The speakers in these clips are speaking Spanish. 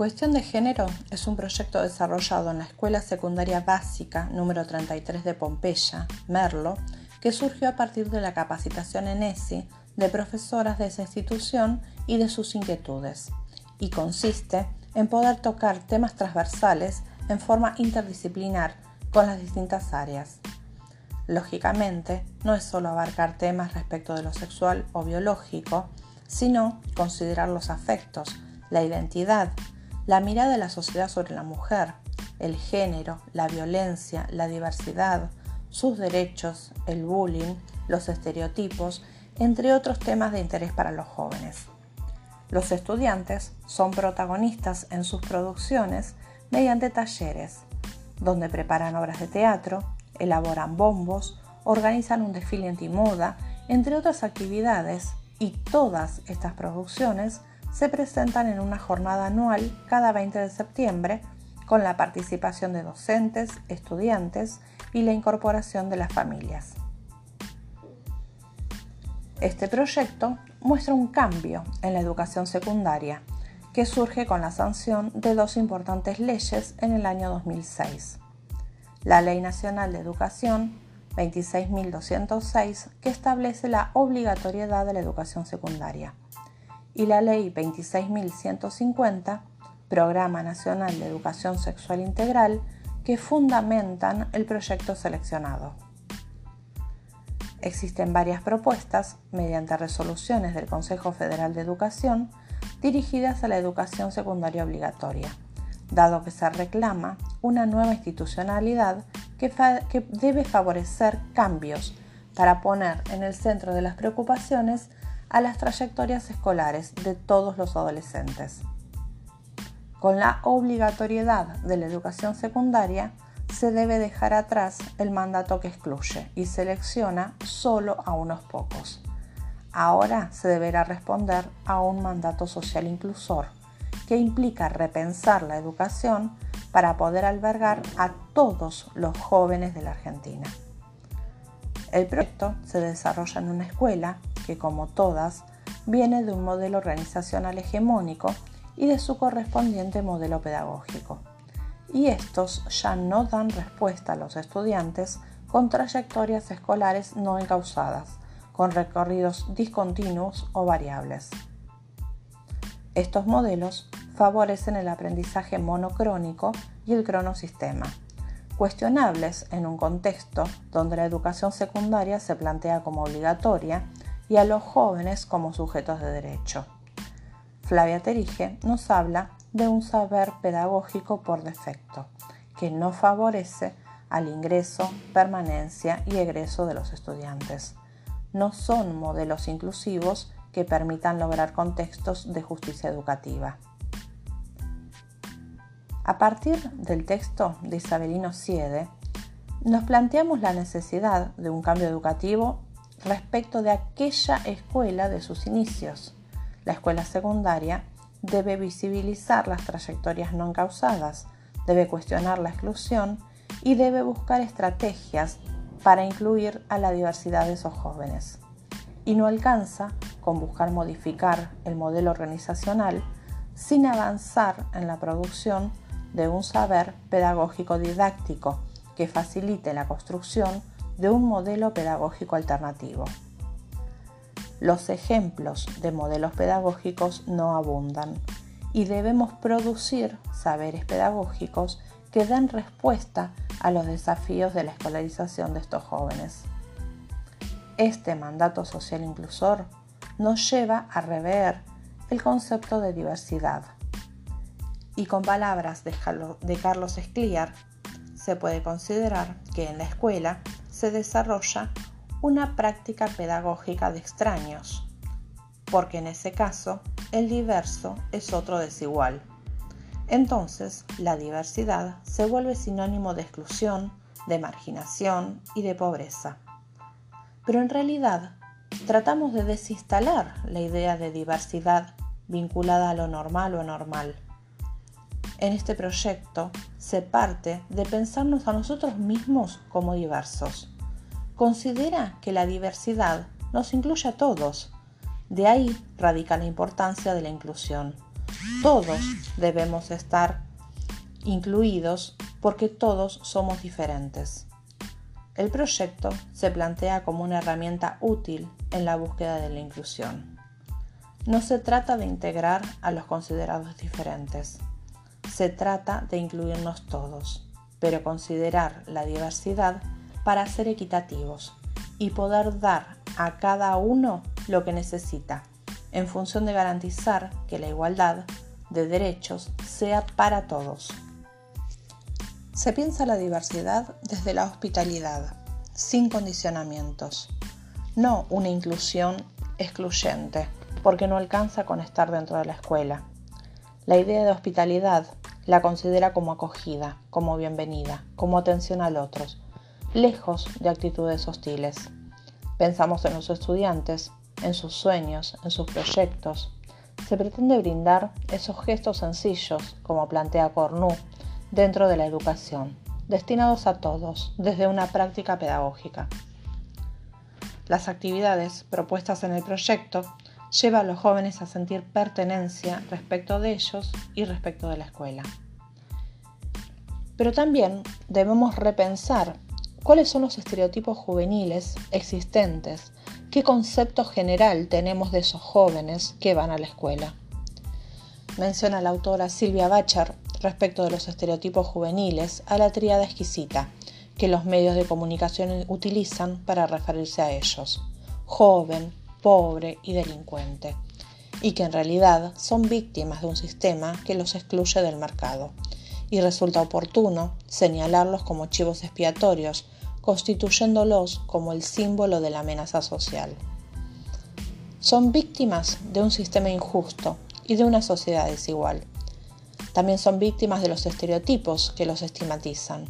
Cuestión de Género es un proyecto desarrollado en la Escuela Secundaria Básica número 33 de Pompeya, Merlo, que surgió a partir de la capacitación en ESI de profesoras de esa institución y de sus inquietudes, y consiste en poder tocar temas transversales en forma interdisciplinar con las distintas áreas. Lógicamente, no es solo abarcar temas respecto de lo sexual o biológico, sino considerar los afectos, la identidad, la mirada de la sociedad sobre la mujer, el género, la violencia, la diversidad, sus derechos, el bullying, los estereotipos, entre otros temas de interés para los jóvenes. Los estudiantes son protagonistas en sus producciones mediante talleres, donde preparan obras de teatro, elaboran bombos, organizan un desfile antimoda, entre otras actividades, y todas estas producciones se presentan en una jornada anual cada 20 de septiembre con la participación de docentes, estudiantes y la incorporación de las familias. Este proyecto muestra un cambio en la educación secundaria que surge con la sanción de dos importantes leyes en el año 2006. La Ley Nacional de Educación 26.206 que establece la obligatoriedad de la educación secundaria y la Ley 26.150, Programa Nacional de Educación Sexual Integral, que fundamentan el proyecto seleccionado. Existen varias propuestas, mediante resoluciones del Consejo Federal de Educación, dirigidas a la educación secundaria obligatoria, dado que se reclama una nueva institucionalidad que, que debe favorecer cambios para poner en el centro de las preocupaciones a las trayectorias escolares de todos los adolescentes. Con la obligatoriedad de la educación secundaria, se debe dejar atrás el mandato que excluye y selecciona solo a unos pocos. Ahora se deberá responder a un mandato social inclusor, que implica repensar la educación para poder albergar a todos los jóvenes de la Argentina. El proyecto se desarrolla en una escuela que como todas viene de un modelo organizacional hegemónico y de su correspondiente modelo pedagógico. Y estos ya no dan respuesta a los estudiantes con trayectorias escolares no encausadas, con recorridos discontinuos o variables. Estos modelos favorecen el aprendizaje monocrónico y el cronosistema, cuestionables en un contexto donde la educación secundaria se plantea como obligatoria y a los jóvenes como sujetos de derecho. Flavia Terige nos habla de un saber pedagógico por defecto, que no favorece al ingreso, permanencia y egreso de los estudiantes. No son modelos inclusivos que permitan lograr contextos de justicia educativa. A partir del texto de Isabelino Siede, nos planteamos la necesidad de un cambio educativo respecto de aquella escuela de sus inicios. La escuela secundaria debe visibilizar las trayectorias no encausadas, debe cuestionar la exclusión y debe buscar estrategias para incluir a la diversidad de esos jóvenes. Y no alcanza con buscar modificar el modelo organizacional sin avanzar en la producción de un saber pedagógico didáctico que facilite la construcción de un modelo pedagógico alternativo. Los ejemplos de modelos pedagógicos no abundan y debemos producir saberes pedagógicos que den respuesta a los desafíos de la escolarización de estos jóvenes. Este mandato social inclusor nos lleva a rever el concepto de diversidad. Y con palabras de Carlos Escliar, se puede considerar que en la escuela se desarrolla una práctica pedagógica de extraños, porque en ese caso el diverso es otro desigual. Entonces, la diversidad se vuelve sinónimo de exclusión, de marginación y de pobreza. Pero en realidad, tratamos de desinstalar la idea de diversidad vinculada a lo normal o anormal. En este proyecto se parte de pensarnos a nosotros mismos como diversos considera que la diversidad nos incluye a todos. De ahí radica la importancia de la inclusión, Todos debemos estar incluidos porque todos somos diferentes. El proyecto se plantea como una herramienta útil en la búsqueda de la inclusión. No se trata de integrar a los considerados diferentes, se trata de incluirnos todos, pero considerar la diversidad para ser equitativos y poder dar a cada uno lo que necesita, en función de garantizar que la igualdad de derechos sea para todos. Se piensa la diversidad desde la hospitalidad, sin condicionamientos, no una inclusión excluyente, porque no alcanza con estar dentro de la escuela. La idea de hospitalidad la considera como acogida, como bienvenida, como atención al otro, lejos de actitudes hostiles. Pensamos en los estudiantes, en sus sueños, en sus proyectos. Se pretende brindar esos gestos sencillos, como plantea Cornu, dentro de la educación, destinados a todos, desde una práctica pedagógica. Las actividades propuestas en el proyecto llevan a los jóvenes a sentir pertenencia respecto de ellos y respecto de la escuela. Pero también debemos repensar cuáles son los estereotipos juveniles existentes, qué concepto general tenemos de esos jóvenes que van a la escuela. Menciona la autora Silvia Bachar respecto de los estereotipos juveniles a la tríada exquisita que los medios de comunicación utilizan para referirse a ellos, joven, pobre y delincuente, y que en realidad son víctimas de un sistema que los excluye del mercado, y resulta oportuno señalarlos como chivos expiatorios, constituyéndolos como el símbolo de la amenaza social. Son víctimas de un sistema injusto y de una sociedad desigual, también son víctimas de los estereotipos que los estigmatizan,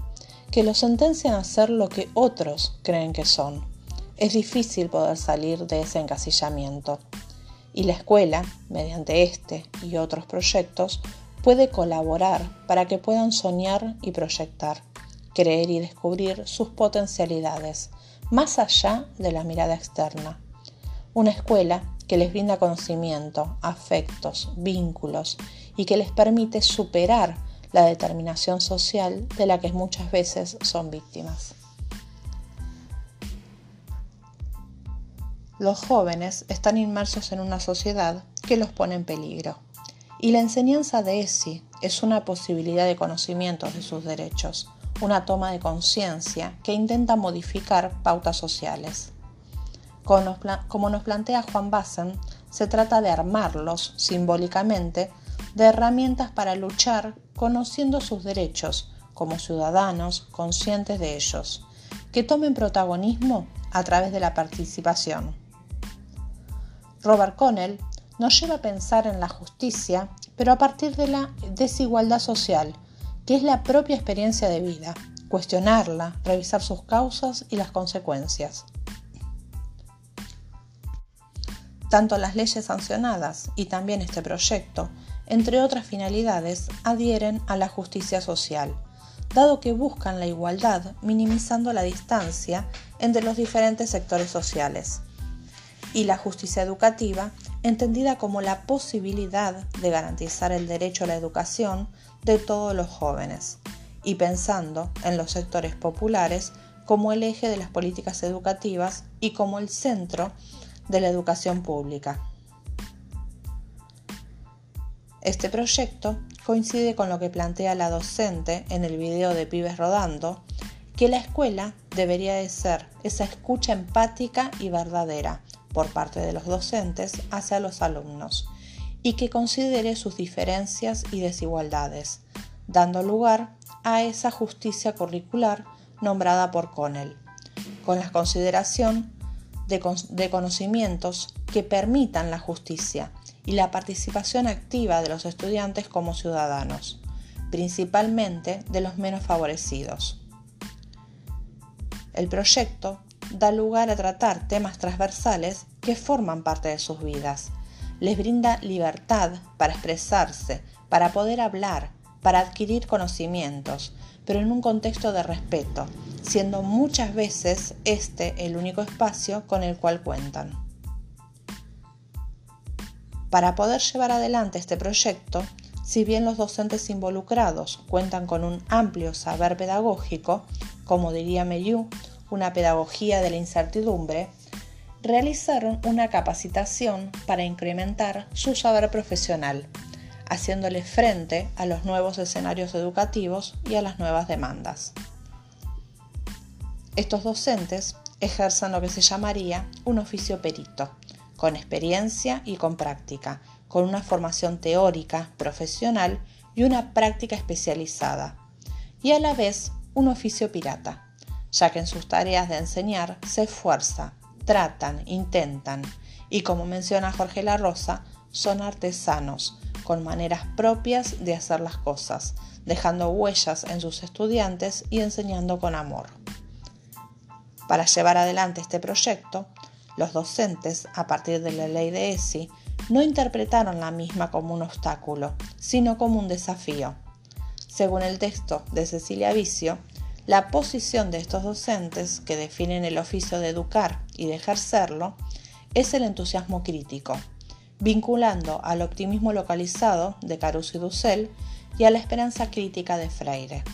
que los sentencian a ser lo que otros creen que son. Es difícil poder salir de ese encasillamiento. Y la escuela, mediante este y otros proyectos, puede colaborar para que puedan soñar y proyectar, creer y descubrir sus potencialidades, más allá de la mirada externa. Una escuela que les brinda conocimiento, afectos, vínculos y que les permite superar la determinación social de la que muchas veces son víctimas. Los jóvenes están inmersos en una sociedad que los pone en peligro y la enseñanza de ESI es una posibilidad de conocimiento de sus derechos, una toma de conciencia que intenta modificar pautas sociales. Como nos, plantea Juan Bassen, se trata de armarlos simbólicamente de herramientas para luchar conociendo sus derechos como ciudadanos conscientes de ellos, que tomen protagonismo a través de la participación. Robert Connell nos lleva a pensar en la justicia, pero a partir de la desigualdad social, que es la propia experiencia de vida, cuestionarla, revisar sus causas y las consecuencias. Tanto las leyes sancionadas y también este proyecto entre otras finalidades, adhieren a la justicia social, dado que buscan la igualdad minimizando la distancia entre los diferentes sectores sociales. Y la justicia educativa, entendida como la posibilidad de garantizar el derecho a la educación de todos los jóvenes, y pensando en los sectores populares como el eje de las políticas educativas y como el centro de la educación pública. Este proyecto coincide con lo que plantea la docente en el video de Pibes Rodando, que la escuela debería de ser esa escucha empática y verdadera por parte de los docentes hacia los alumnos y que considere sus diferencias y desigualdades, dando lugar a esa justicia curricular nombrada por Connell, con la consideración de, de conocimientos que permitan la justicia y la participación activa de los estudiantes como ciudadanos, principalmente de los menos favorecidos. El proyecto da lugar a tratar temas transversales que forman parte de sus vidas. Les brinda libertad para expresarse, para poder hablar, para adquirir conocimientos, pero en un contexto de respeto, siendo muchas veces este el único espacio con el cual cuentan. Para poder llevar adelante este proyecto, si bien los docentes involucrados cuentan con un amplio saber pedagógico, como diría Meyu, una pedagogía de la incertidumbre, realizaron una capacitación para incrementar su saber profesional, haciéndole frente a los nuevos escenarios educativos y a las nuevas demandas. Estos docentes ejercen lo que se llamaría un oficio perito, con experiencia y con práctica, con una formación teórica, profesional y una práctica especializada, y a la vez un oficio pirata, ya que en sus tareas de enseñar se esfuerza, tratan, intentan, y como menciona Jorge La Rosa, son artesanos, con maneras propias de hacer las cosas, dejando huellas en sus estudiantes y enseñando con amor. Para llevar adelante este proyecto, los docentes, a partir de la ley de ESI, no interpretaron la misma como un obstáculo, sino como un desafío. Según el texto de Cecilia Vicio, la posición de estos docentes, que definen el oficio de educar y de ejercerlo, es el entusiasmo crítico, vinculando al optimismo localizado de Caruso y Dussel y a la esperanza crítica de Freire.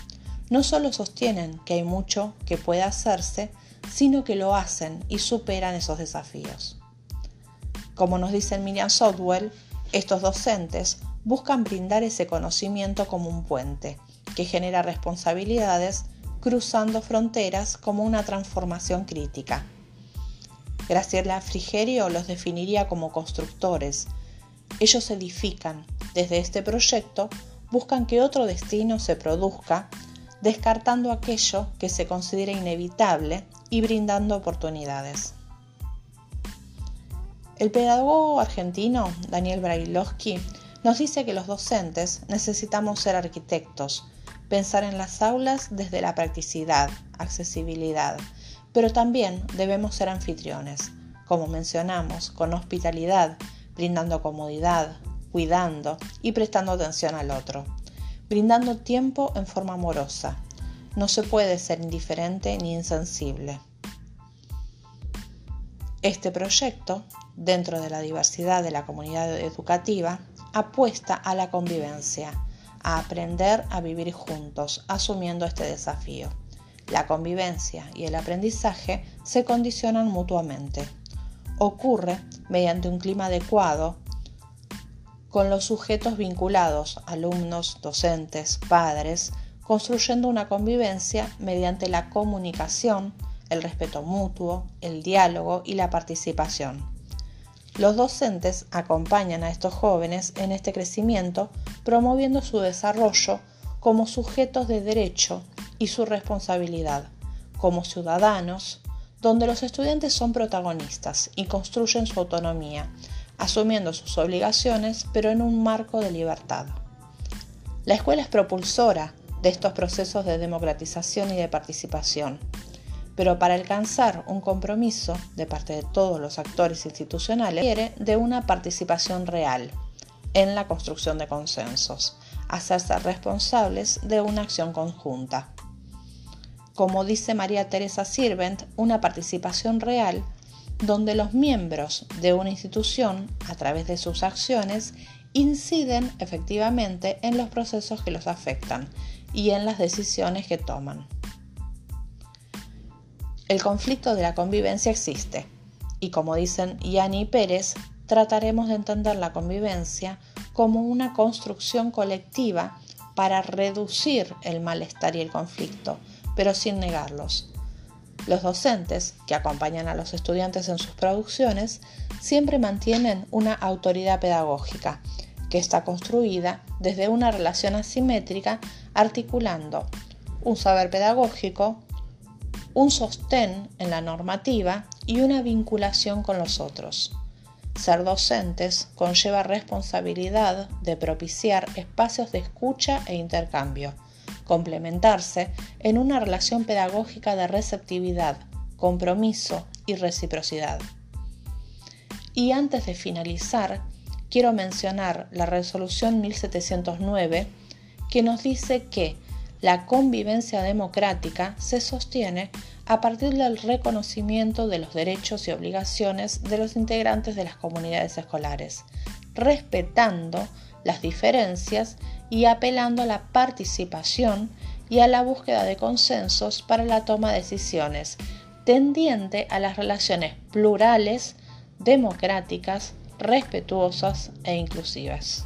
No solo sostienen que hay mucho que puede hacerse, sino que lo hacen y superan esos desafíos. Como nos dice Miriam Southwell, estos docentes buscan brindar ese conocimiento como un puente, que genera responsabilidades cruzando fronteras como una transformación crítica. Graciela Frigerio los definiría como constructores. Ellos edifican. Desde este proyecto buscan que otro destino se produzca, descartando aquello que se considera inevitable y brindando oportunidades. El pedagogo argentino Daniel Brailovsky nos dice que los docentes necesitamos ser arquitectos, pensar en las aulas desde la practicidad, accesibilidad, pero también debemos ser anfitriones, como mencionamos, con hospitalidad, brindando comodidad, cuidando y prestando atención al otro, brindando tiempo en forma amorosa. No se puede ser indiferente ni insensible. Este proyecto, dentro de la diversidad de la comunidad educativa, apuesta a la convivencia, aprender a vivir juntos, asumiendo este desafío. La convivencia y el aprendizaje se condicionan mutuamente. Ocurre mediante un clima adecuado con los sujetos vinculados, alumnos, docentes, padres, construyendo una convivencia mediante la comunicación, el respeto mutuo, el diálogo y la participación. Los docentes acompañan a estos jóvenes en este crecimiento promoviendo su desarrollo como sujetos de derecho y su responsabilidad como ciudadanos, donde los estudiantes son protagonistas y construyen su autonomía, asumiendo sus obligaciones, pero en un marco de libertad. La escuela es propulsora de estos procesos de democratización y de participación, pero para alcanzar un compromiso de parte de todos los actores institucionales requiere de una participación real en la construcción de consensos, hacerse responsables de una acción conjunta como dice María Teresa Sirvent, una participación real donde los miembros de una institución, a través de sus acciones, inciden efectivamente en los procesos que los afectan y en las decisiones que toman. El conflicto de la convivencia existe y como dicen Yani y Pérez, trataremos de entender la convivencia como una construcción colectiva para reducir el malestar y el conflicto, pero sin negarlos. Los docentes, que acompañan a los estudiantes en sus producciones, siempre mantienen una autoridad pedagógica, que está construida desde una relación asimétrica articulando un saber pedagógico, un sostén en la normativa y una vinculación con los otros. Ser docentes conlleva responsabilidad de propiciar espacios de escucha e intercambio, complementarse en una relación pedagógica de receptividad, compromiso y reciprocidad. Y antes de finalizar, quiero mencionar la resolución 1709 que nos dice que la convivencia democrática se sostiene a partir del reconocimiento de los derechos y obligaciones de los integrantes de las comunidades escolares, respetando las diferencias y apelando a la participación y a la búsqueda de consensos para la toma de decisiones, tendiente a las relaciones plurales, democráticas, respetuosas e inclusivas.